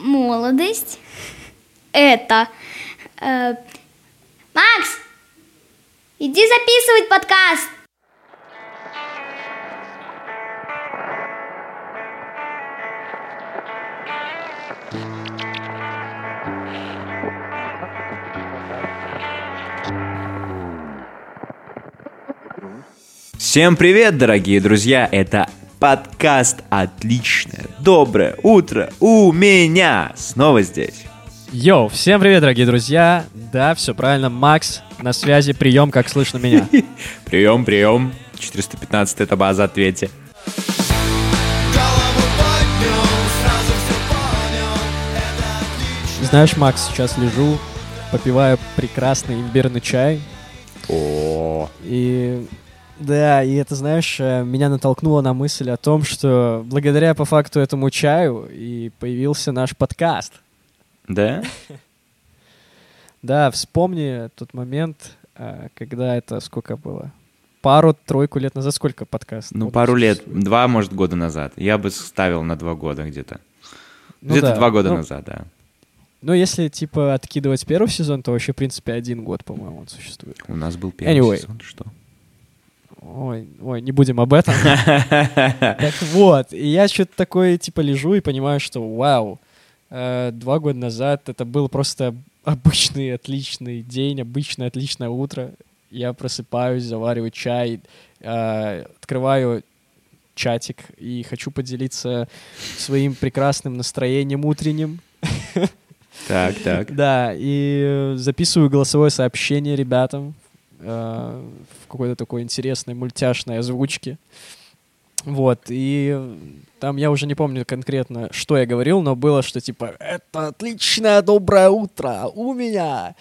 молодость это... э, Макс, иди записывать подкаст. Всем привет, дорогие друзья! Это подкаст «Отличное, доброе утро у меня!» Снова здесь. Йоу, всем привет, дорогие друзья! Да, все правильно, Макс, на связи, прием, как слышно меня. Прием, прием. 415 это база, ответьте. Знаешь, Макс, сейчас лежу, попиваю прекрасный имбирный чай. О, И да, и это, знаешь, э, меня натолкнуло на мысль о том, что благодаря по факту этому чаю и появился наш подкаст. да? Да, вспомни тот момент, э, когда это сколько было? Пару-тройку лет назад сколько подкаст? Ну, пару лет, два, может, года назад. Я бы ставил на два года где-то. Ну где-то да, два года ну, назад, да. Ну, если, типа, откидывать первый сезон, то вообще, в принципе, один год, по-моему, он существует. У нас был первый Anyway. сезон, что? Ой, ой, не будем об этом. Так вот, и я что-то такое, типа, лежу и понимаю, что, вау, э, два года назад это был просто обычный отличный день, обычное отличное утро. Я просыпаюсь, завариваю чай, э, открываю чатик и хочу поделиться своим прекрасным настроением утренним. Так, так. Да, и э, записываю голосовое сообщение ребятам э, в какой-то такой интересной мультяшной озвучке. Вот, и там я уже не помню конкретно, что я говорил, но было, что типа «Это отличное доброе утро у меня!»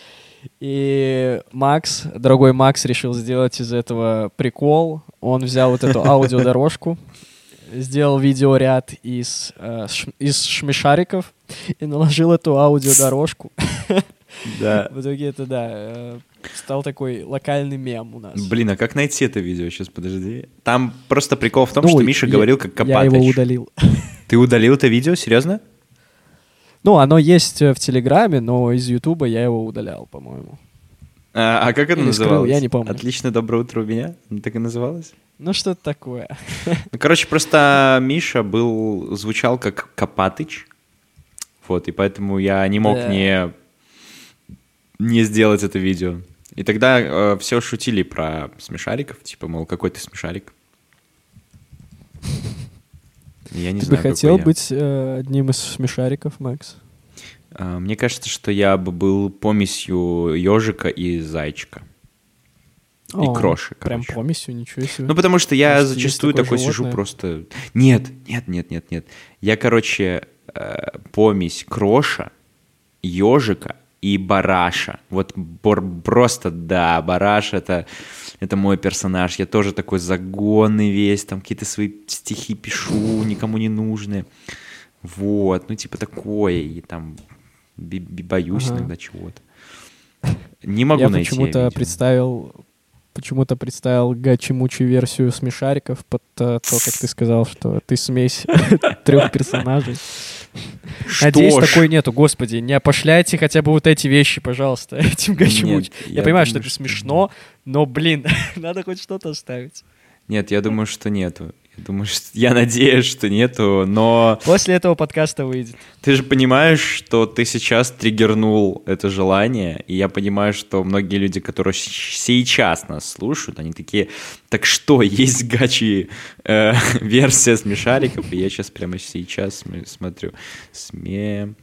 И Макс, дорогой Макс, решил сделать из этого прикол. Он взял вот эту аудиодорожку, сделал видеоряд из, э, ш- из шмешариков и наложил эту аудиодорожку. Да. В итоге это, да, э, стал такой локальный мем у нас. Блин, а как найти это видео? Сейчас, подожди. Там просто прикол в том, Ну, что Миша я- говорил как Я его удалил. Ты удалил это видео? Серьезно? Ну, оно есть э, в Телеграме, но из Ютуба я его удалял, по-моему. А, а как это Или скрыл, называлось? я не помню. Отлично, доброе утро у меня? Ну, Так и называлось? Ну, что-то такое. Ну, короче, просто Миша был, звучал как Копатыч. Вот, и поэтому я не мог Да. не, не сделать это видео. И тогда все шутили про смешариков, типа, мол, какой ты смешарик. Я не Ты бы знаю, какой хотел я. быть э, одним из смешариков, Макс? А, Мне кажется, что я бы был помесью ежика и зайчика. И О, кроши, Прям короче. помесью, ничего себе. Ну, потому что я Может, зачастую такое такой сижу просто... Нет, нет, нет, нет, нет. Я, короче, э, помесь кроша, ежика и бараша. Вот бор- просто, да, бараш это, это мой персонаж. Я тоже такой загонный весь, там какие-то свои стихи пишу, никому не нужные. Вот, ну типа такое, и там боюсь Ага. иногда чего-то. Не могу я найти почему-то видео. представил почему-то представил гачи-мучи версию смешариков под э, то, как ты сказал, что ты смесь трех персонажей. Что Надеюсь, ж. такой нету. Господи, не опошляйте хотя бы вот эти вещи, пожалуйста, этим гачи-мучи. Нет, Я, я понимаю, думаю, что это смешно, но, блин, надо хоть что-то оставить. Нет, я думаю, что нету. Что... Я надеюсь, что нету, но После этого подкаста выйдет. ты же понимаешь, что ты сейчас триггернул это желание, и я понимаю, что многие люди, которые сейчас нас слушают, они такие, так что, есть гачи э, версия смешариков, и я сейчас прямо сейчас см- смотрю. Смеша...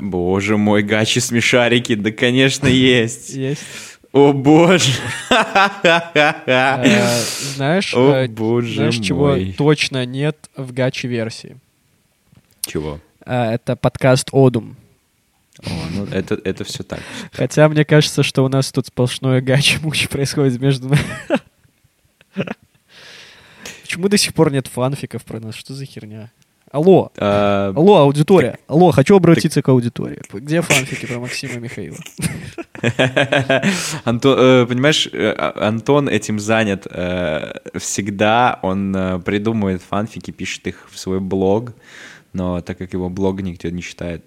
Боже мой, гачи смешарики, да, конечно, есть. Есть. О боже. Э, Знаешь, О, э, боже знаешь, чего точно нет в гачи-версии? Чего? Э, Это подкаст «Одум». О, ну это, это все так. Хотя мне кажется, что у нас тут сплошное гачи-мучи происходит между нами. Почему до сих пор нет фанфиков про нас? Что за херня? Алло, А, алло, аудитория. Алло, хочу обратиться к аудитории. Где фанфики про Максима и Михаила? Антон, э, понимаешь, э, а- Антон этим занят э, всегда. Он придумывает фанфики, пишет их в свой блог. но так как его блог никто не читает,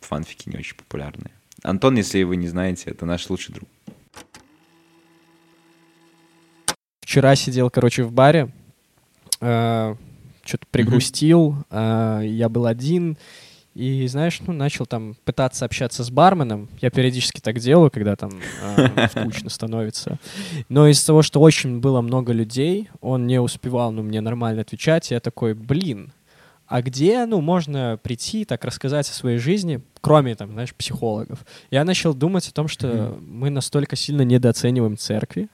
фанфики не очень популярные. Антон, если вы не знаете, это наш лучший друг. Вчера сидел, короче, в баре, что-то пригрустил, э, я был один, и, знаешь, ну, начал там пытаться общаться с барменом. Я периодически так делаю, когда там э, скучно становится. Но из-за того, что очень было много людей, он не успевал, ну, мне нормально отвечать, я такой, блин, а где, ну, можно прийти, так рассказать о своей жизни, кроме, там, знаешь, психологов. Я начал думать о том, что мы настолько сильно недооцениваем церкви,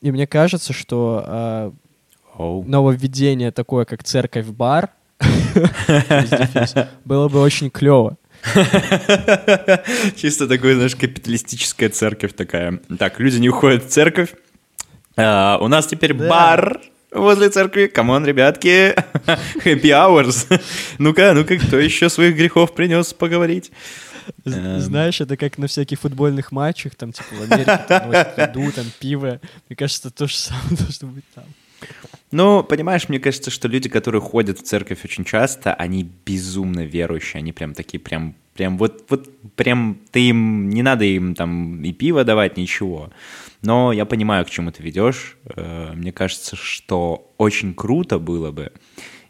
и мне кажется, что э, Оу. нововведение такое, как церковь-бар, было бы очень клево. Чисто такой, знаешь, капиталистическая церковь такая. Так, люди не уходят в церковь. А, у нас теперь Да. бар возле церкви. Come on, ребятки. Happy hours. Ну-ка, ну-ка, кто еще своих грехов принес поговорить? Эм. Знаешь, это как на всяких футбольных матчах, там, типа, в Америке там еду, там, пиво. Мне кажется, то же самое должно быть там. Ну, понимаешь, мне кажется, что люди, которые ходят в церковь очень часто, они безумно верующие, они прям такие, прям, прям вот, вот, прям, ты им, не надо им там и пиво давать, ничего. Но я понимаю, к чему ты ведешь. Э, Мне кажется, что очень круто было бы,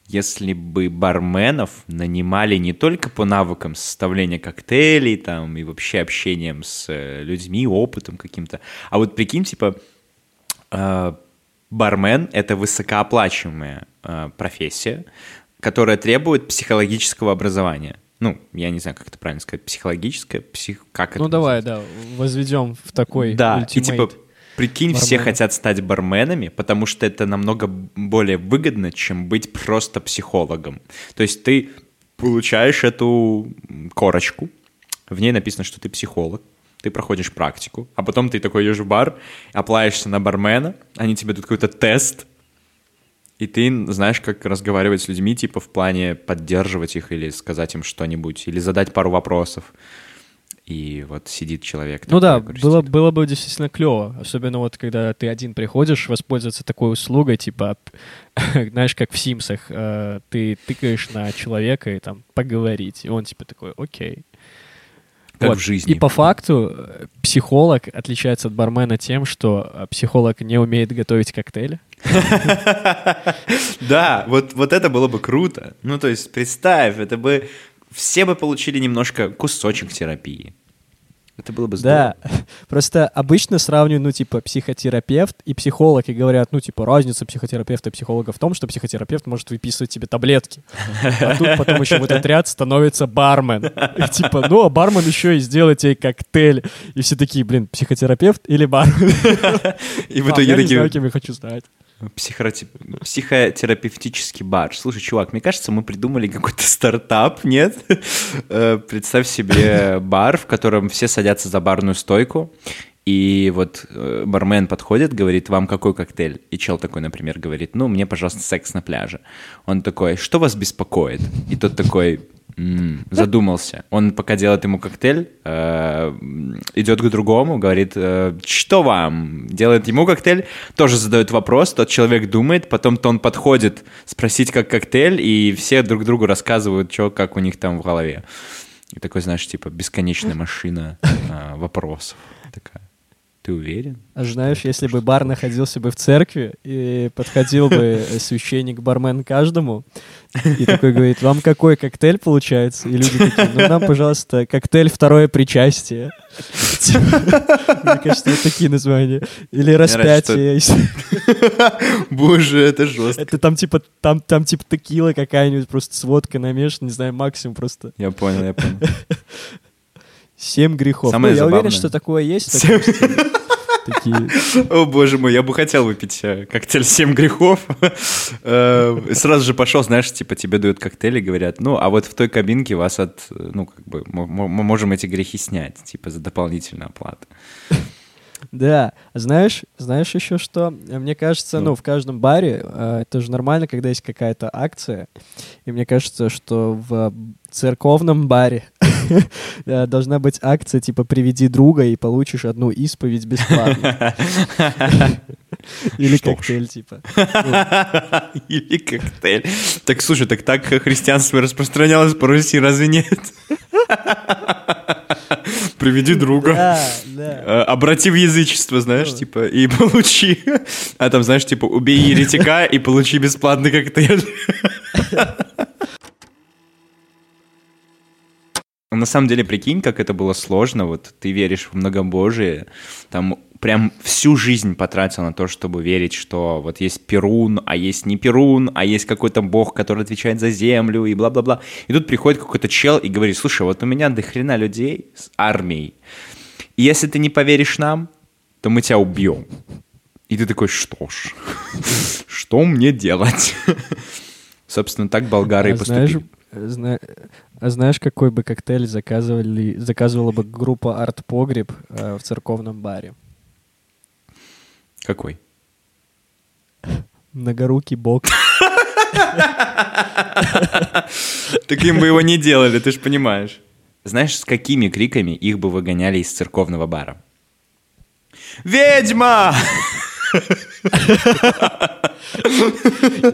если бы барменов нанимали не только по навыкам составления коктейлей там и вообще общением с э, людьми, опытом каким-то, а вот прикинь, типа, э, бармен — это высокооплачиваемая э, профессия, которая требует психологического образования. Ну, я не знаю, как это правильно сказать, психологическое, псих... как это Ну, давай, называется? да, возведем в такой Да, и типа, прикинь, все барменов. хотят стать барменами, потому что это намного более выгодно, чем быть просто психологом. То есть ты получаешь эту корочку, в ней написано, что ты психолог, ты проходишь практику, а потом ты такой идешь в бар, оплаешься на бармена, они тебе дают какой-то тест, и ты знаешь, как разговаривать с людьми, типа в плане поддерживать их или сказать им что-нибудь, или задать пару вопросов. И вот сидит человек. Ну да, грустит. было, было бы действительно клево. Особенно вот, когда ты один приходишь, воспользоваться такой услугой, типа, знаешь, как в Симсах, э, ты тыкаешь на человека и там поговорить, и он типа такой, окей. Как Вот. в жизни. И по факту э, психолог отличается от бармена тем, что э, психолог не умеет готовить коктейли. Да, вот, вот это было бы круто. Ну, то есть, представь, это бы... Все бы получили немножко кусочек терапии. Это было бы здорово. Да, просто обычно сравнивают, ну, типа, психотерапевт и психолог, и говорят, ну, типа, разница психотерапевта и психолога в том, что психотерапевт может выписывать тебе таблетки. А тут потом еще в этот ряд становится бармен. И типа, ну, а бармен еще и сделает тебе коктейль. И все такие, блин, психотерапевт или бармен? И в итоге я не такие... знаю, кем я хочу стать. Психотерапи- Психотерапевтический бар. Слушай, чувак, мне кажется, мы придумали какой-то стартап, нет? Э, Представь себе бар, в котором все садятся за барную стойку, и вот э, бармен подходит, говорит, вам какой коктейль? И чел такой, например, говорит, ну, мне, пожалуйста, секс на пляже. Он такой, что вас беспокоит? И тот такой, «М, задумался. Он пока делает ему коктейль, э, идет к другому, говорит, э, что вам? Делает ему коктейль, тоже задает вопрос, тот человек думает, потом-то он подходит спросить, как коктейль, и все друг другу рассказывают, что, как у них там в голове. И такой, знаешь, типа бесконечная машина э, вопросов. Такая. Ты уверен? А знаешь, если бы бар находился бы в церкви, и подходил бы священник-бармен каждому, и такой говорит, вам какой коктейль получается? И люди такие, ну нам, пожалуйста, коктейль второе причастие. Мне кажется, вот такие названия. Или распятие. Боже, это жестко. Это там типа, там, там типа текила какая-нибудь, просто с водкой намешана, не знаю, максимум просто Я понял, я понял. семь грехов. Самое Ну, я уверен, забавное. что такое есть. стиле. Такие. О, боже мой, я бы хотел выпить э, коктейль «Семь грехов». Э, Сразу же пошел, знаешь, типа тебе дают коктейль и говорят, ну, а вот в той кабинке вас от, ну, как бы, мы можем эти грехи снять, типа, за дополнительную оплату. Да, знаешь, знаешь еще что? Мне кажется, ну, в каждом баре э, это же нормально, когда есть какая-то акция. И мне кажется, что в церковном баре должна быть акция типа «Приведи друга и получишь одну исповедь бесплатно». Или Что коктейль типа. Или коктейль. Так, слушай, так так христианство распространялось по Руси, разве нет? Приведи друга. Да, да. Э, Обрати в язычество, знаешь, типа, и получи. А там, знаешь, типа, убей еретика и получи бесплатный коктейль. На самом деле, прикинь, как это было сложно. Вот ты веришь в многобожие, там прям всю жизнь потратил на то, чтобы верить, что вот есть Перун, а есть не Перун, а есть какой-то бог, который отвечает за землю и бла-бла-бла. И тут приходит какой-то чел и говорит, слушай, вот у меня до хрена людей с армией. И если ты не поверишь нам, то мы тебя убьем. И ты такой, что ж, что мне делать? Собственно, так болгары и А знаешь, поступили. зна- а знаешь, какой бы коктейль заказывали, заказывала бы группа Арт Погреб э, в церковном баре? Какой? Многорукий бог. Таким бы его не делали, ты же понимаешь. Знаешь, с какими криками их бы выгоняли из церковного бара? Ведьма!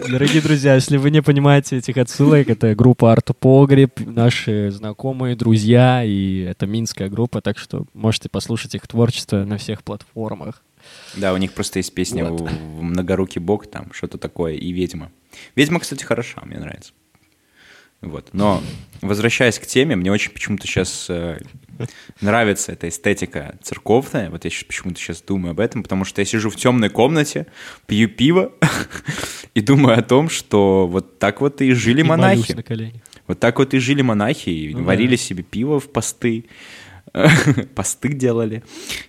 Дорогие друзья, если вы не понимаете этих отсылок, это группа Арт Погреб, наши знакомые, друзья, и это минская группа, так что можете послушать их творчество на всех платформах. Да, у них просто есть песня Вот. «Многорукий бог», там что-то такое, и «Ведьма». «Ведьма», кстати, хороша, мне нравится. Вот. Но, возвращаясь к теме, мне очень почему-то сейчас нравится эта эстетика церковная. Вот я сейчас почему-то сейчас думаю об этом, потому что я сижу в темной комнате, пью пиво и думаю о том, что вот так вот и жили И монахи. Вот так вот и жили монахи, и Ну варили да. себе пиво в посты, посты делали,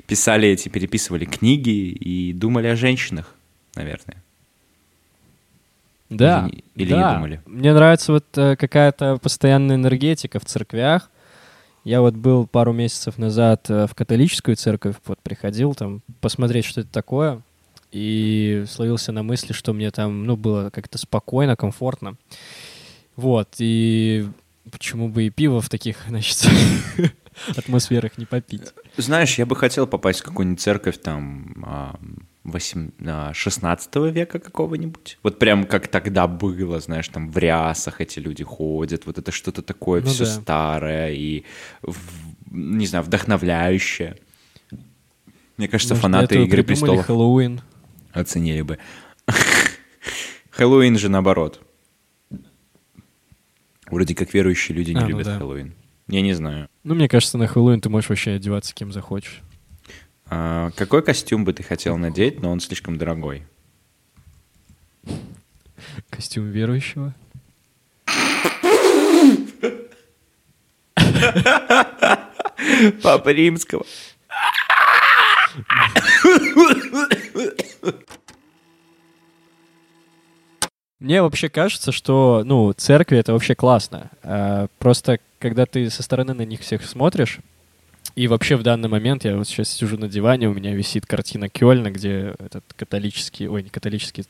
писали эти, переписывали книги и думали о женщинах, наверное. Да, Или не- или не да. думали? Мне нравится вот э, какая-то постоянная энергетика в церквях. Я вот был пару месяцев назад э, в католическую церковь, вот приходил там посмотреть, что это такое, и словился на мысли, что мне там, ну, было как-то спокойно, комфортно. Вот, и почему бы и пиво в таких, значит, атмосферах не попить. Знаешь, я бы хотел попасть в какую-нибудь церковь там а, восем- а, 16 века какого-нибудь. Вот прям как тогда было, знаешь, там в рясах эти люди ходят, вот это что-то такое Ну все да. старое и, не знаю, вдохновляющее. Мне кажется, Может, фанаты «Игры престолов» Хэллоуин. оценили бы. Хэллоуин же наоборот. Вроде как верующие люди не А, ну любят да. Хэллоуин. Я не знаю. Ну, мне кажется, на Хэллоуин ты можешь вообще одеваться кем захочешь. А, какой костюм бы ты хотел надеть, но он слишком дорогой? Костюм верующего. Папа Римского. Мне вообще кажется, что, ну, церкви — это вообще классно. А, Просто, когда ты со стороны на них всех смотришь, и вообще в данный момент я вот сейчас сижу на диване, у меня висит картина Кёльна, где этот католический, ой, не католический,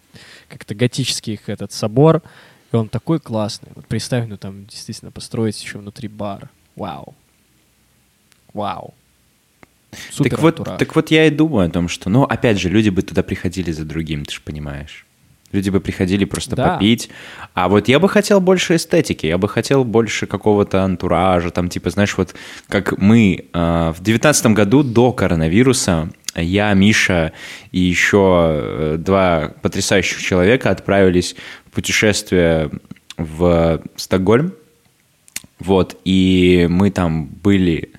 как-то готический их этот собор, и он такой классный. Вот представь, ну там действительно построить еще внутри бар. Вау. Вау. Супер так, вот, так вот я и думаю о том, что, ну, опять же, люди бы туда приходили за другим, ты же понимаешь. Люди бы приходили просто Да. попить. А вот я бы хотел больше эстетики, я бы хотел больше какого-то антуража, там, типа, знаешь, вот как мы э, в девятнадцатом году до коронавируса я, Миша и еще э, два потрясающих человека отправились в путешествие в Стокгольм. Вот, и мы там были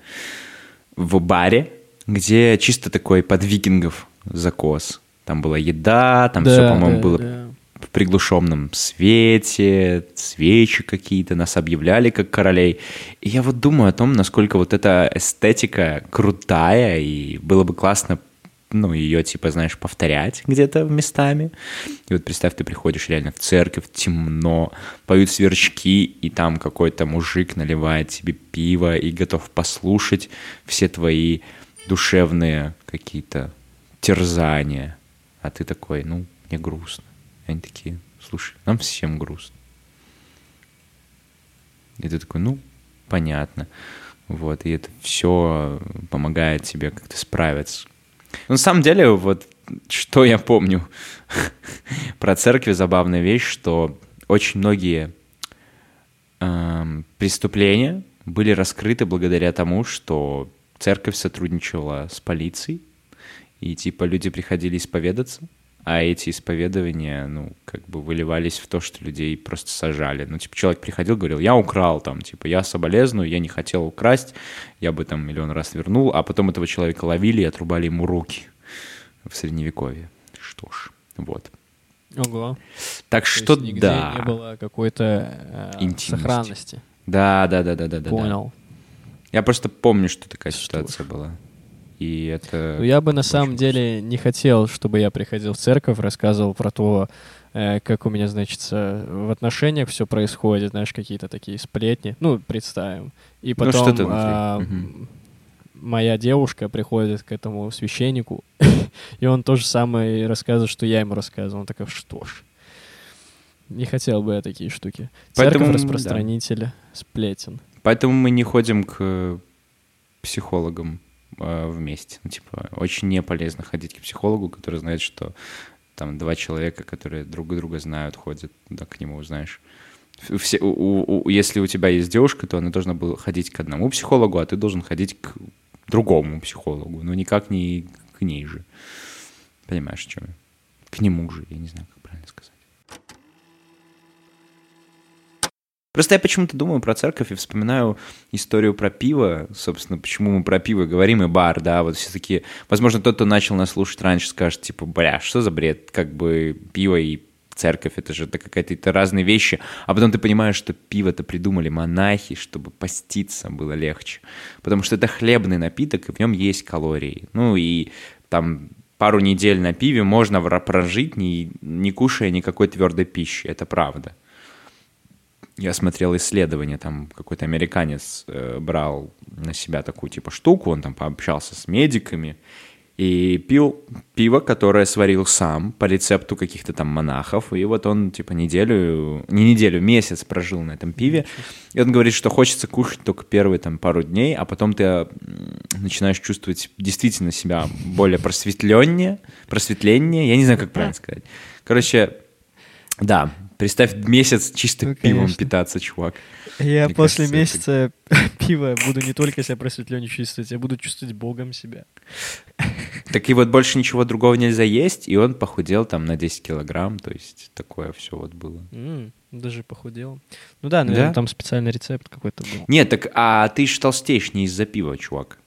в баре, где чисто такой под викингов закос. Там была еда, там Да, все, по-моему, да, было да. В приглушенном свете, свечи какие-то, нас объявляли как королей. И я вот думаю о том, насколько вот эта эстетика крутая, и было бы классно ну, ее, типа, знаешь, повторять где-то местами. И вот представь, ты приходишь реально в церковь, темно, поют сверчки, и там какой-то мужик наливает тебе пиво и готов послушать все твои душевные какие-то терзания. А ты такой, ну, мне грустно. Они такие, слушай, нам всем грустно. И ты такой, ну, понятно. Вот, и это все помогает тебе как-то справиться. Но на самом деле, вот что я помню про церкви, забавная вещь, что очень многие эм, преступления были раскрыты благодаря тому, что церковь сотрудничала с полицией, и типа люди приходили исповедаться, а эти исповедования, ну, как бы выливались в то, что людей просто сажали. Ну, типа, человек приходил, говорил, я украл, там, типа, я соболезную, я не хотел украсть, я бы там миллион раз вернул, а потом этого человека ловили и отрубали ему руки в Средневековье. Что ж, вот. Ого. Так То что есть нигде да. не было какой-то э, Интимности. сохранности. Да, да, да, да, да, да. да. Понял. Я просто помню, что такая Что ситуация была. И это... Ну, я бы на самом грустно. деле не хотел, чтобы я приходил в церковь, рассказывал про то, э, как у меня, значит, в отношениях все происходит, знаешь, какие-то такие сплетни. Ну, представим. И Ну, потом внутри. а, моя девушка приходит к этому священнику, и он то же самое рассказывает, что я ему рассказывал. Он такой, что ж. Не хотел бы я такие штуки. Поэтому, Церковь да. распространителя сплетен. Поэтому мы не ходим к психологам э, вместе. Ну, типа, очень не полезно ходить к психологу, который знает, что там два человека, которые друг друга знают, ходят да, к нему, знаешь. Все, у- у- если у тебя есть девушка, то она должна была ходить к одному психологу, а ты должен ходить к другому психологу. Но никак не к ней же. Понимаешь, о чем я? К нему же, я не знаю, как правильно сказать. Просто я почему-то думаю про церковь и вспоминаю историю про пиво. Собственно, почему мы про пиво говорим и бар, да, вот все таки Возможно, тот, кто начал нас слушать раньше, скажет, типа, бля, что за бред? Как бы пиво и церковь, это же это какая-то это разные вещи. А потом ты понимаешь, что пиво-то придумали монахи, чтобы поститься было легче. Потому что это хлебный напиток, и в нем есть калории. Ну и там пару недель на пиве можно прожить, не, не кушая никакой твердой пищи. Это правда. Я смотрел исследование, там какой-то американец э, брал на себя такую типа штуку, он там пообщался с медиками и пил пиво, которое сварил сам по рецепту каких-то там монахов, и вот он типа неделю, не неделю, месяц прожил на этом пиве, и он говорит, что хочется кушать только первые там пару дней, а потом ты начинаешь чувствовать действительно себя более просветленнее, просветленнее, я не знаю, как правильно сказать. Короче, да, представь месяц чисто Ну, пивом конечно. питаться, чувак. Я Мне после кажется, это- месяца пива буду не только себя просветленнее чувствовать, я буду чувствовать Богом себя. Так и вот больше ничего другого нельзя есть, и он похудел там на 10 килограмм, то есть такое все вот было. М, даже похудел. Ну да, наверное, Да? там специальный рецепт какой-то был. Нет, так а ты ж толстеешь не из-за пива, чувак.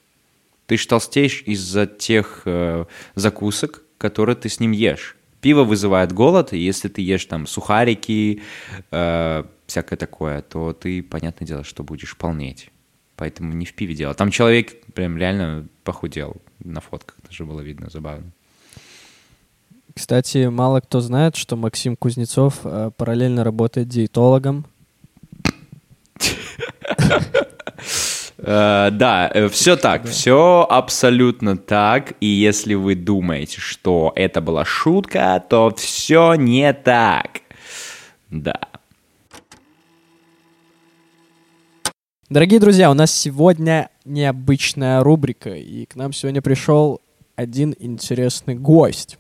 Ты ж толстеешь из-за тех э, закусок, которые ты с ним ешь. Пиво вызывает голод, и если ты ешь там сухарики, э, всякое такое, то ты, понятное дело, что будешь полнеть. Поэтому не в пиве дело. Там человек прям реально похудел на фотках, даже было видно, забавно. Кстати, мало кто знает, что Максим Кузнецов э, параллельно работает диетологом. Э, да, все так, все абсолютно так. И если вы думаете, что это была шутка, то все не так. Да. Дорогие друзья, у нас сегодня необычная рубрика, и к нам сегодня пришел один интересный гость.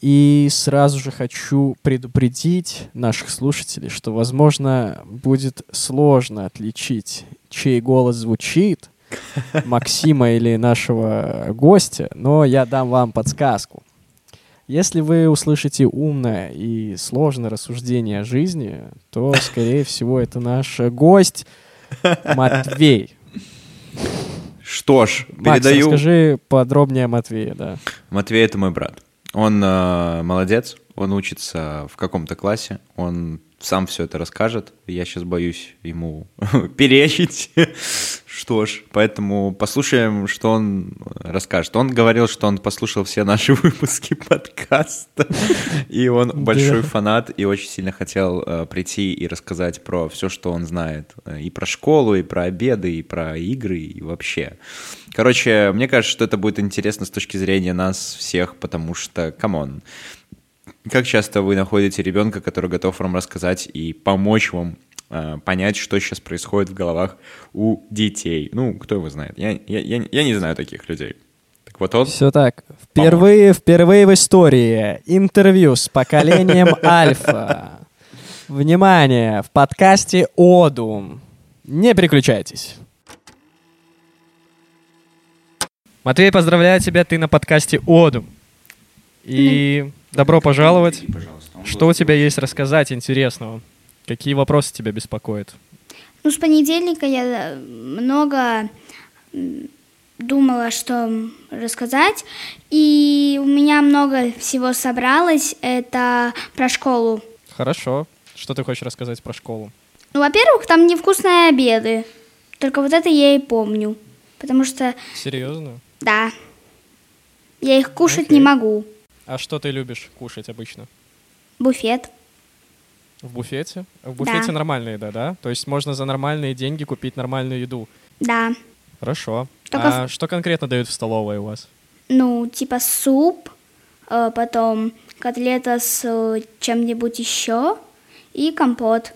И сразу же хочу предупредить наших слушателей, что, возможно, будет сложно отличить, чей голос звучит, Максима или нашего гостя, но я дам вам подсказку. Если вы услышите умное и сложное рассуждение о жизни, то, скорее всего, это наш гость Матвей. Что ж, Макс, передаю. расскажи подробнее о Матвее, да. Матвей это мой брат. Он э, молодец, он учится в каком-то классе, он сам все это расскажет. Я сейчас боюсь ему перечить. Что ж, поэтому послушаем, что он расскажет. Он говорил, что он послушал все наши выпуски подкаста, и он большой фанат и очень сильно хотел э, прийти и рассказать про все, что он знает. Э, И про школу, и про обеды, и про игры, и вообще. Короче, мне кажется, что это будет интересно с точки зрения нас всех, потому что, come on, как часто вы находите ребенка, который готов вам рассказать и помочь вам понять, что сейчас происходит в головах у детей. Ну, кто его знает? Я, я, я, я не знаю таких людей. Так вот он... Все так. Впервые, впервые в истории интервью с поколением Альфа. Внимание, в подкасте Одум. Не переключайтесь. Матвей, поздравляю тебя, ты на подкасте Одум. И добро пожаловать. Что у тебя есть рассказать интересного? Какие вопросы тебя беспокоят? Ну, с понедельника я много м, думала, что рассказать, и у меня много всего собралось. Это про школу. Хорошо. Что ты хочешь рассказать про школу? Ну, во-первых, там невкусные обеды. Только вот это я и помню. Потому что, Серьезно? да, я их кушать Окей. не могу. А что ты любишь кушать обычно? Буфет. В буфете? В буфете Да. нормальная еда, да? То есть можно за нормальные деньги купить нормальную еду. Да. Хорошо. Только А что конкретно дают в столовой у вас? Ну, типа суп, э, потом котлета с э, чем-нибудь еще и компот.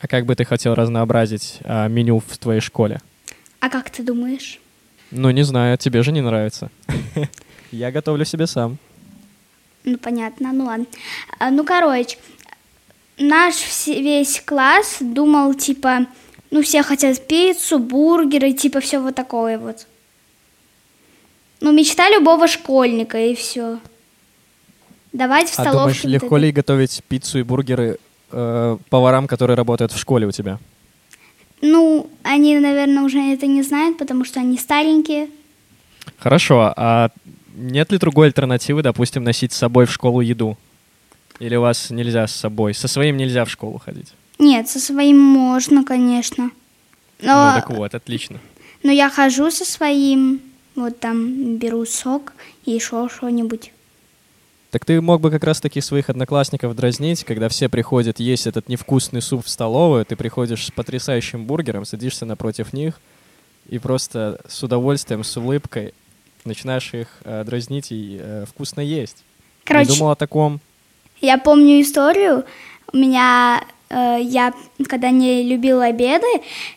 А как бы ты хотел разнообразить а, меню в твоей школе? А как ты думаешь? Ну, не знаю, тебе же не нравится. Я готовлю себе сам. Ну, понятно, ну ладно. А, ну, короче, наш весь класс думал, типа, ну, все хотят пиццу, бургеры, типа, все вот такое вот. Ну, мечта любого школьника, и все. Давать в А столовке. думаешь, вот легко ли готовить пиццу и бургеры э, поварам, которые работают в школе у тебя? Ну, они, наверное, уже это не знают, потому что они старенькие. Хорошо, а нет ли другой альтернативы, допустим, носить с собой в школу еду? Или у вас нельзя с собой? Со своим нельзя в школу ходить? Нет, со своим можно, конечно. Но, Ну так вот, отлично. но я хожу со своим, вот там беру сок и еще что-нибудь. Так ты мог бы как раз-таки своих одноклассников дразнить, когда все приходят есть этот невкусный суп в столовую, ты приходишь с потрясающим бургером, садишься напротив них и просто с удовольствием, с улыбкой начинаешь их э, дразнить и э, вкусно есть. Короче, Не думал о таком? Я помню историю. У меня, э, я, когда не любила обеды,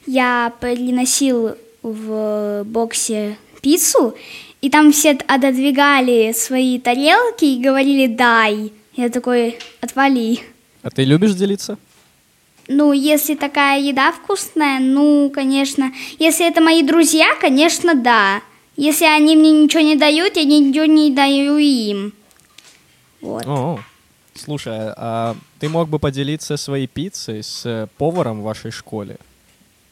я приносил в боксе пиццу, и там все отодвигали свои тарелки и говорили «дай». Я такой «отвали». А ты любишь делиться? Ну, если такая еда вкусная, ну, конечно. Если это мои друзья, конечно, да. Если они мне ничего не дают, я ничего не даю им. Вот. О, слушай, а ты мог бы поделиться своей пиццей с э, поваром в вашей школе?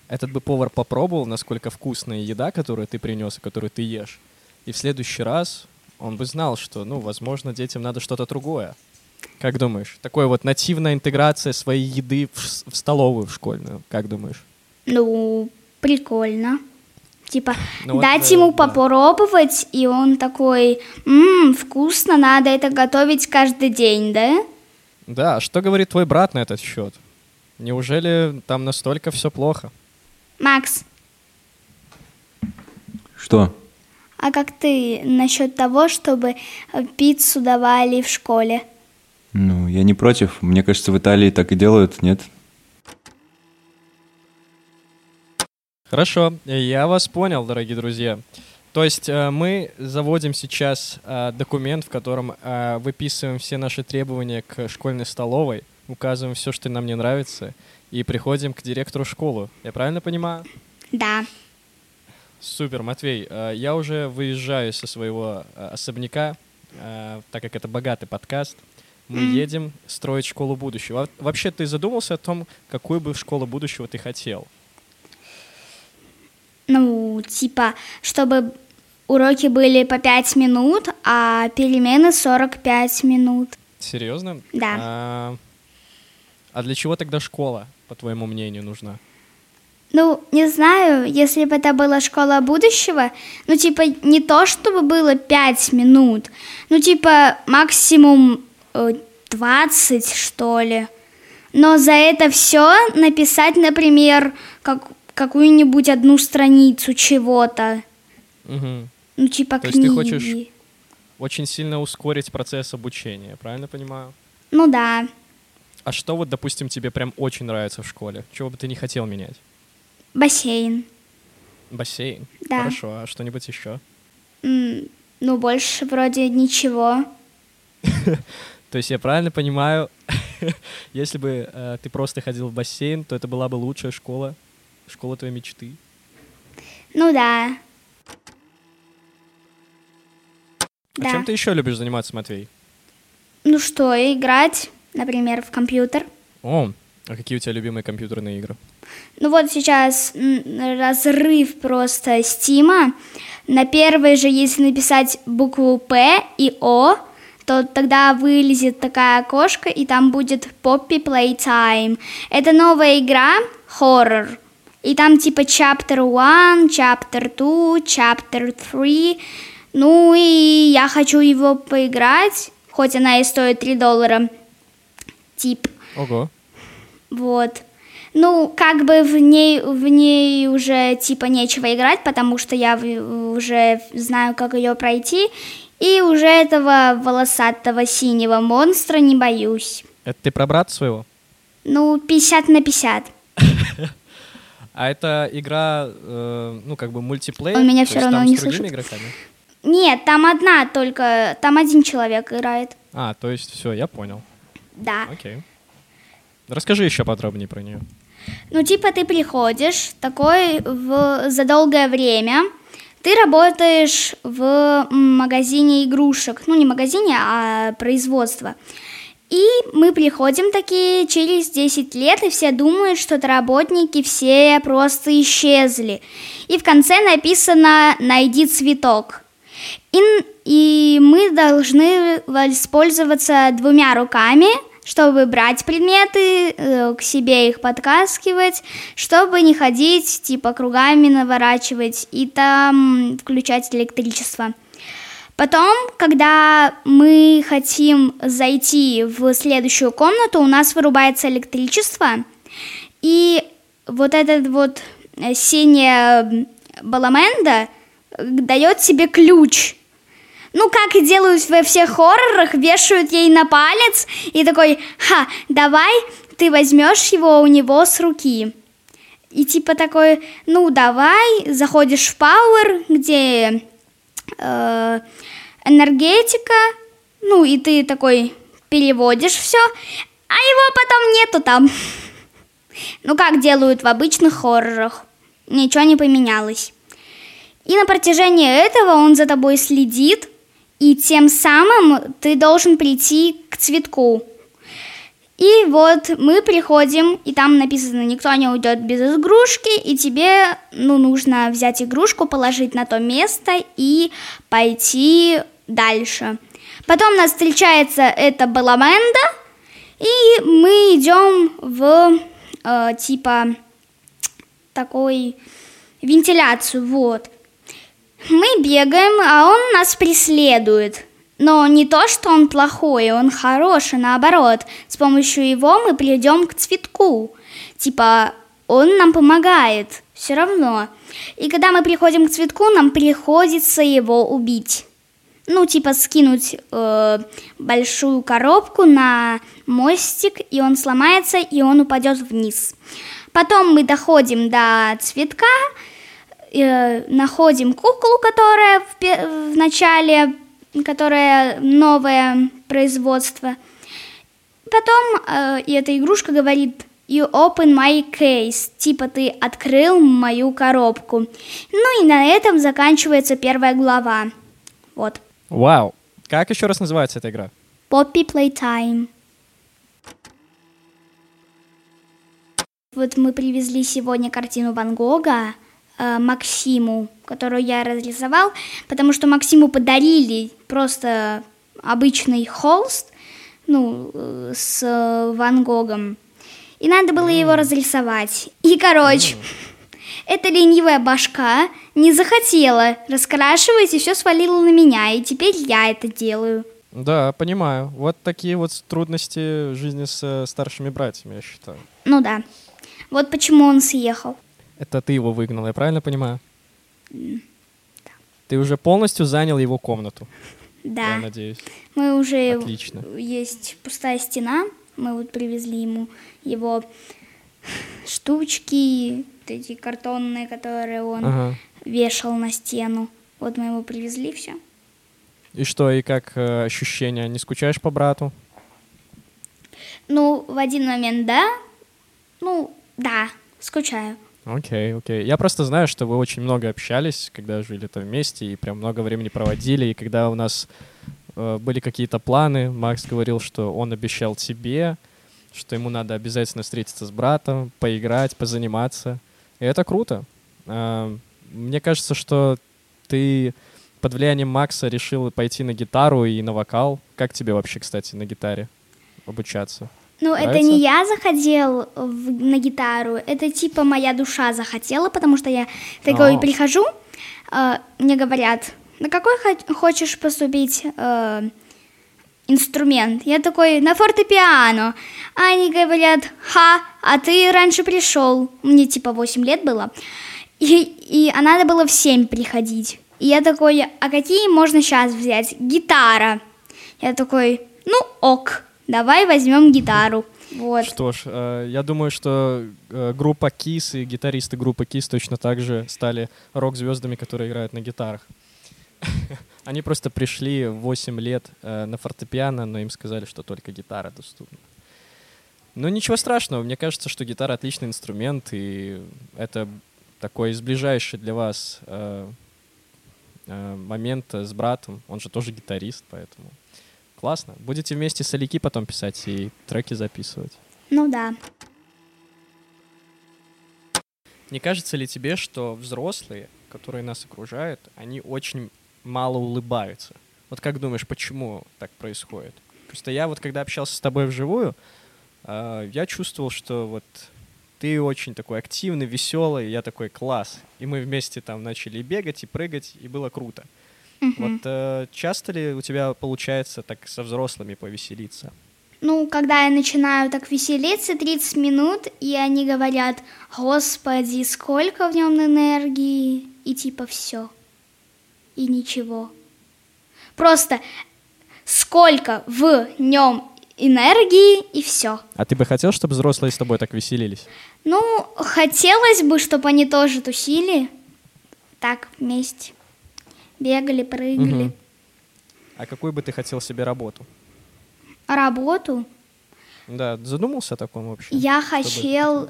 Этот бы повар попробовал, насколько вкусная еда, которую ты принес и которую ты ешь. И в следующий раз он бы знал, что, ну, возможно, детям надо что-то другое. Как думаешь? Такое вот нативная интеграция своей еды в, в столовую в школьную. Как думаешь? Ну, прикольно. Типа, Ну вот, дать э, ему да. попробовать, и он такой, ммм, вкусно, надо это готовить каждый день, да? Да, а что говорит твой брат на этот счет? Неужели там настолько все плохо? Макс, Что? а как ты насчет того, чтобы э, пиццу давали в школе? Ну, я не против. Мне кажется, в Италии так и делают, нет? Хорошо, я вас понял, дорогие друзья. То есть э, мы заводим сейчас э, документ, в котором э, выписываем все наши требования к школьной столовой, указываем все, что нам не нравится, и приходим к директору школы. Я правильно понимаю? Да. Супер, Матвей, я уже выезжаю со своего особняка, так как это богатый подкаст. Мы Мгм. едем строить школу будущего. Во- Вообще, ты задумался о том, какую бы школу будущего ты хотел? Ну, типа, чтобы уроки были по 5 минут, а перемены 45 минут. Серьезно? Да. А, а для чего тогда школа, по твоему мнению, нужна? Ну, не знаю, если бы это была школа будущего, ну, типа, не то, чтобы было 5 минут, ну, типа, максимум э, 20, что ли. Но за это все написать, например, как, какую-нибудь одну страницу чего-то. Мгм. Ну, типа То есть ты книги. хочешь- Очень сильно ускорить процесс обучения, правильно понимаю? Ну да. А что вот, допустим, тебе прям очень нравится в школе? Чего бы ты не хотел менять? Бассейн. Бассейн? Да. Хорошо, а что-нибудь еще? М, Ну, больше вроде ничего. То есть я правильно понимаю, если бы э, ты просто ходил в бассейн, то это была бы лучшая школа, школа твоей мечты. Ну да. А Да. чем ты еще любишь заниматься, Матвей? Ну что, играть, например, в компьютер. О, а какие у тебя любимые компьютерные игры? Ну вот сейчас разрыв просто стима. На первой же, если написать букву П и О, то тогда вылезет такая окошко, и там будет Poppy Playtime. Это новая игра, хоррор. И там типа Chapter 1, Chapter 2, Chapter 3. Ну и я хочу его поиграть, хоть она и стоит 3 доллара. Тип. Ого. Вот. Ну, как бы в ней, в ней уже типа нечего играть, потому что я уже знаю, как ее пройти, и уже этого волосатого синего монстра не боюсь. Это ты про брата своего? Ну, 50 на 50. А это игра, э, ну, как бы мультиплеер? Он меня есть равно не слышит. игроками? Нет, там одна только, там один человек играет. А, то есть все, я понял. Да. Окей. Расскажи еще подробнее про нее. Ну, типа ты приходишь такой в, за долгое время, ты работаешь в магазине игрушек, ну не магазине, а производство. И мы приходим такие через 10 лет, и все думают, что работники все просто исчезли. И в конце написано «найди цветок». И, и мы должны воспользоваться двумя руками, чтобы брать предметы, э, к себе их подкаскивать, чтобы не ходить, типа, кругами наворачивать и там включать электричество. Потом, когда мы хотим зайти в следующую комнату, у нас вырубается электричество, и вот этот вот э, синяя баламенда э, дает тебе ключ. Ну, как и делают во всех хоррорах, вешают ей на палец и такой, ха, давай ты возьмешь его у него с руки. И типа такой, ну, давай, заходишь в Power, где э, энергетика, ну, и ты такой переводишь все, а его потом нету там. Ну, как делают в обычных хоррорах. Ничего не поменялось. И на протяжении этого он за тобой следит, и тем самым ты должен прийти к цветку. И вот мы приходим, и там написано «Никто не уйдет без игрушки», и тебе ну, нужно взять игрушку, положить на то место и пойти дальше. Потом нас встречается эта баламенда, и мы идем в э, типа такой вентиляцию, вот. Мы бегаем, а он нас преследует. Но не то, что он плохой, он хороший, наоборот. С помощью его мы придем к цветку. Типа, он нам помогает, все равно. И когда мы приходим к цветку, нам приходится его убить. Ну, типа скинуть э, большую коробку на мостик, и он сломается, и он упадет вниз. Потом мы доходим до цветка, э, находим куклу, которая в, в начале, которая новое производство. Потом э, и эта игрушка говорит You open my case, типа ты открыл мою коробку. Ну и на этом заканчивается первая глава. Вот. Вау. Как еще раз называется эта игра? Poppy Playtime. Вот мы привезли сегодня картину Ван Гога э, Максиму, которую я разрисовал, потому что Максиму подарили просто обычный холст, ну, э, с э, Ван Гогом. И надо было его разрисовать. И, короче, эта ленивая башка не захотела раскрашивать и все свалила на меня, и теперь я это делаю. Да, понимаю. Вот такие вот трудности жизни с старшими братьями, я считаю. Ну да. Вот почему он съехал. Это ты его выгнал, я правильно понимаю? Ты уже полностью занял его комнату, Да. я надеюсь. Мы уже Отлично. есть пустая стена Мы вот привезли ему его штучки, вот эти картонные, которые он Ага. вешал на стену. Вот мы его привезли, все. И что, и как э, ощущения? Не скучаешь по брату? Ну, в один момент, да. Ну, да, скучаю. Окей, окей. Я просто знаю, что вы очень много общались, когда жили там вместе, и прям много времени проводили. И когда у нас э, были какие-то планы, Макс говорил, что он обещал тебе, что ему надо обязательно встретиться с братом, поиграть, позаниматься. И это круто. Э, мне кажется, что ты под влиянием Макса решил пойти на гитару и на вокал. Как тебе вообще, кстати, на гитаре обучаться? Ну, это не я захотел в- на гитару, это типа моя душа захотела, потому что я такой А. прихожу, э, мне говорят, на какой хо- хочешь поступить э, инструмент? Я такой, на фортепиано. А они говорят, ха, а ты раньше пришел. Мне типа 8 лет было. И, и а надо было в 7 приходить. И я такой, а какие можно сейчас взять? Гитара. Я такой, ну ок, давай возьмем гитару. Вот. Что ж, э, я думаю, что э, группа Kiss и гитаристы группы Kiss точно так же стали рок-звездами, которые играют на гитарах. Они просто пришли в 8 лет э, на фортепиано, но им сказали, что только гитара доступна. Ну, ничего страшного. Мне кажется, что гитара отличный инструмент, и это такой сближающий для вас момент с братом. Он же тоже гитарист, поэтому классно. Будете вместе с Алики потом писать и треки записывать. Ну да. Не кажется ли тебе, что взрослые, которые нас окружают, они очень мало улыбаются? Вот как думаешь, почему так происходит? Просто я вот когда общался с тобой вживую, а, я чувствовал, что вот ты очень такой активный, веселый, я такой класс. И мы вместе там начали бегать и прыгать, и было круто. Вот э, часто ли у тебя получается так со взрослыми повеселиться? Ну, когда я начинаю так веселиться 30 минут, и они говорят, господи, сколько в нем энергии, и типа все. И ничего. Просто сколько в нем энергии, и все. А ты бы хотел, чтобы взрослые с тобой так веселились? Ну, хотелось бы, чтобы они тоже тусили. Так, вместе. Бегали, прыгали. А какую бы ты хотел себе работу? Работу Да, задумался о таком вообще? Я хотел...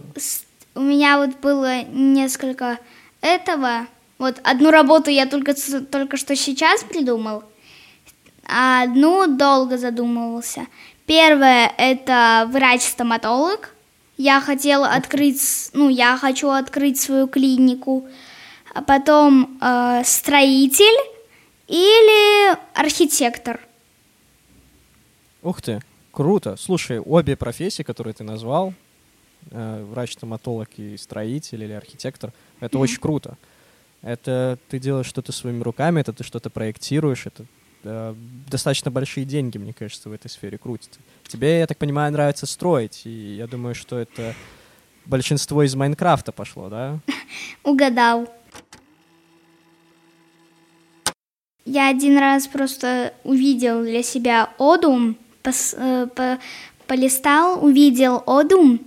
У меня вот было несколько этого. Вот одну работу я только, только что сейчас придумал, а одну долго задумывался. Первое — это врач-стоматолог. Я хотела открыть... Ну, я хочу открыть свою клинику. А потом э, строитель или архитектор. Ух ты, круто. Слушай, обе профессии, которые ты назвал, э, врач-стоматолог и строитель или архитектор, это очень круто. Это ты делаешь что-то своими руками, это ты что-то проектируешь, это э, достаточно большие деньги, мне кажется, в этой сфере крутятся. Тебе, я так понимаю, нравится строить, и я думаю, что это большинство из Майнкрафта пошло, да? Угадал. Я один раз просто увидел для себя Одум, пос- э, по- полистал, увидел Одум,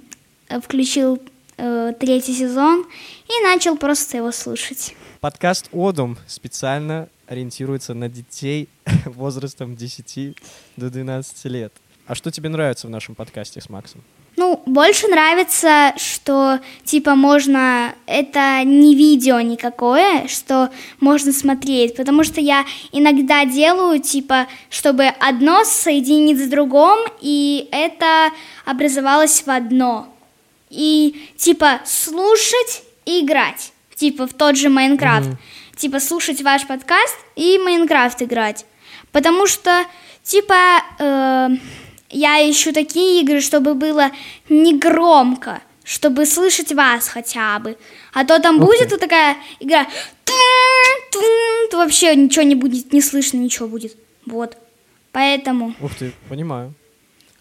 э, включил э, третий сезон и начал просто его слушать. Подкаст «Одум» специально ориентируется на детей возрастом 10 до 12 лет. А что тебе нравится в нашем подкасте с Максом? Ну, больше нравится, что типа можно, это не видео никакое, что можно смотреть, потому что я иногда делаю, типа, чтобы одно соединить с другом, и это образовалось в одно. И типа слушать и играть, типа в тот же Майнкрафт. Типа слушать ваш подкаст и Майнкрафт играть. Потому что, типа, э, я ищу такие игры, чтобы было не громко, чтобы слышать вас хотя бы. А то там Ух будет вот такая игра, то вообще ничего не будет, не слышно ничего будет. Вот. Поэтому, Ух ты, понимаю.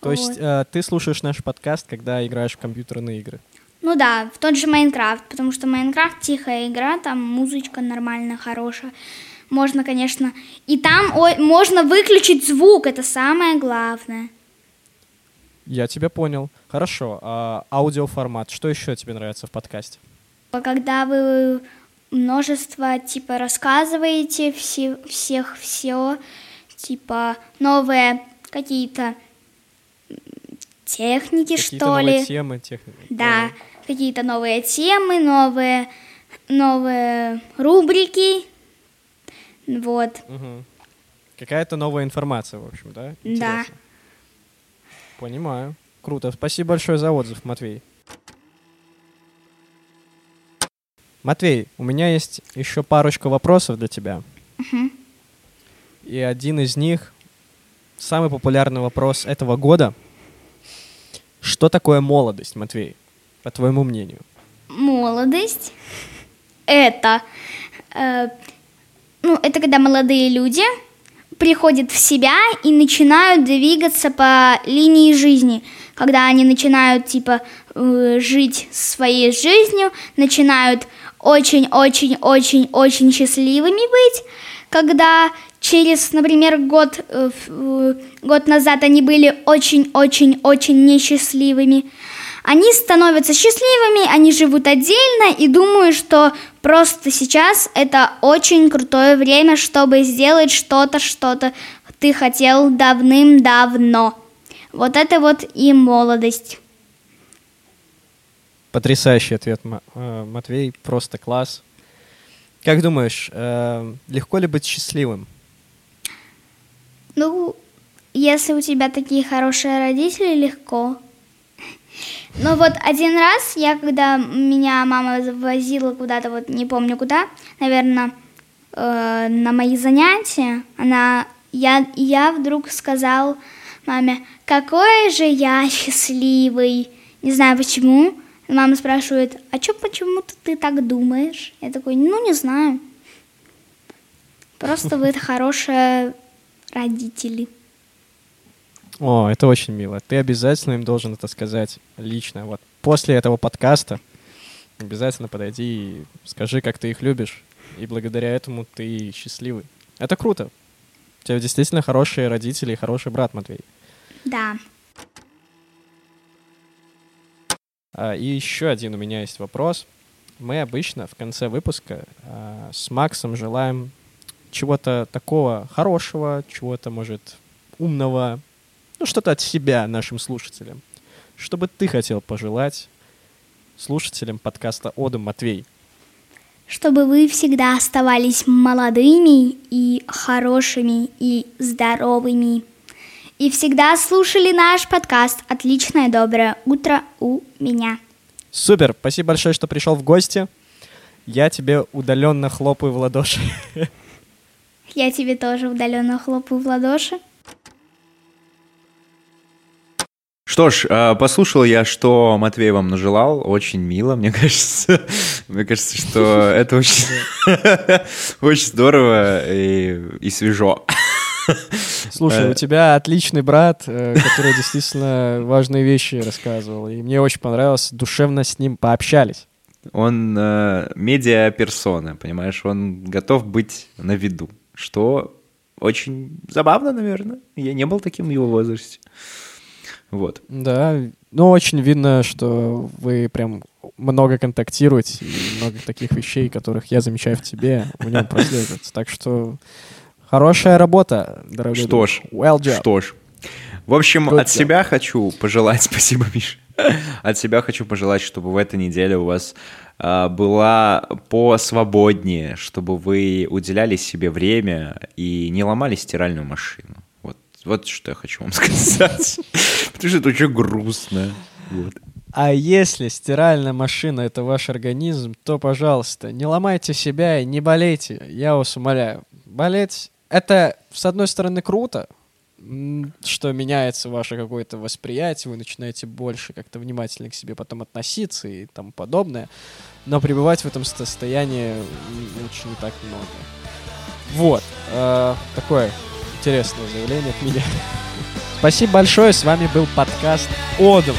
То Вот. есть э, ты слушаешь наш подкаст, когда играешь в компьютерные игры. ну да, в тот же Майнкрафт, потому что Майнкрафт тихая игра, там музычка нормальная, хорошая. Можно, конечно, и там ой, можно выключить звук, это самое главное. Я тебя понял. Хорошо. А аудиоформат. Что еще тебе нравится в подкасте? Когда вы множество, типа, рассказываете все, всех все, типа, новые какие-то техники, Какие-то что новые ли. темы, тех... Да, какие-то новые темы, новые, новые рубрики. Вот. Мгм. Какая-то новая информация, в общем, да? Да. Понимаю. Круто. Спасибо большое за отзыв, Матвей. Матвей, у меня есть еще парочка вопросов для тебя. И один из них, самый популярный вопрос этого года. Что такое молодость, Матвей, по твоему мнению? Молодость это, э, ну, это когда молодые люди приходят в себя и начинают двигаться по линии жизни. Когда они начинают, типа, э, жить своей жизнью, начинают очень-очень-очень-очень счастливыми быть, когда через, например, год, э, э, год назад они были очень-очень-очень несчастливыми, они становятся счастливыми, они живут отдельно и думаю, что просто сейчас это очень крутое время, чтобы сделать что-то, что-то ты хотел давным-давно. Вот это вот и молодость. Потрясающий ответ, э, Матвей, просто класс. Как думаешь, э, легко ли быть счастливым? Ну, если у тебя такие хорошие родители, легко. Но вот один раз я, когда меня мама возила куда-то, вот не помню куда, наверное, э, на мои занятия, она, я, я вдруг сказал маме, какой же я счастливый. Не знаю почему. Мама спрашивает, а что почему-то ты так думаешь? Я такой, ну не знаю. Просто вы хорошие родители. О, это очень мило. Ты обязательно им должен это сказать лично. Вот после этого подкаста обязательно подойди и скажи, как ты их любишь. И благодаря этому ты счастливый. Это круто. У тебя действительно хорошие родители и хороший брат, Матвей. Да. А, И еще один у меня есть вопрос. Мы обычно в конце выпуска а, с Максом желаем чего-то такого хорошего, чего-то, может, умного, ну, что-то от себя нашим слушателям. Что бы ты хотел пожелать слушателям подкаста «Ода Матвей»? Чтобы вы всегда оставались молодыми и хорошими и здоровыми. И всегда слушали наш подкаст «Отличное доброе утро у меня». Супер! Спасибо большое, что пришел в гости. Я тебе удаленно хлопаю в ладоши. Я тебе тоже удаленно хлопаю в ладоши. Что ж, э, послушал я, что Матвей вам нажелал. Очень мило, мне кажется. Мне кажется, что это очень, очень здорово и, и свежо. Слушай, Э. у тебя отличный брат, э, который действительно важные вещи рассказывал. И мне очень понравилось, душевно с ним пообщались. Он э, медиа-персона, понимаешь? Он готов быть на виду, что очень забавно, наверное. Я не был таким в его возрасте. Вот. Да, ну очень видно, что вы прям много контактируете, и много таких вещей, которых я замечаю в тебе, в нем прослеживается. Так что хорошая работа, дорогой Что ж, Well job. Что ж. В общем, Good от job. себя хочу пожелать, спасибо, Миша. От себя хочу пожелать, чтобы в этой неделе у вас а, была посвободнее, чтобы вы уделяли себе время и не ломали стиральную машину. Вот, вот что я хочу вам сказать. Потому что это очень грустно. Вот. А если стиральная машина — это ваш организм, то, пожалуйста, не ломайте себя и не болейте. Я вас умоляю. Болеть — это, с одной стороны, круто, что меняется ваше какое-то восприятие, вы начинаете больше как-то внимательно к себе потом относиться и тому подобное. Но пребывать в этом состоянии лучше не так много. Вот. э, такое интересное заявление от меня. Спасибо большое. С вами был подкаст «Одом».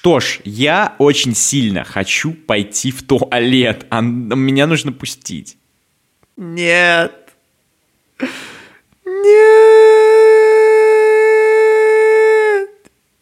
Что ж, я очень сильно хочу пойти в туалет, а меня нужно пустить. Нет. Нет.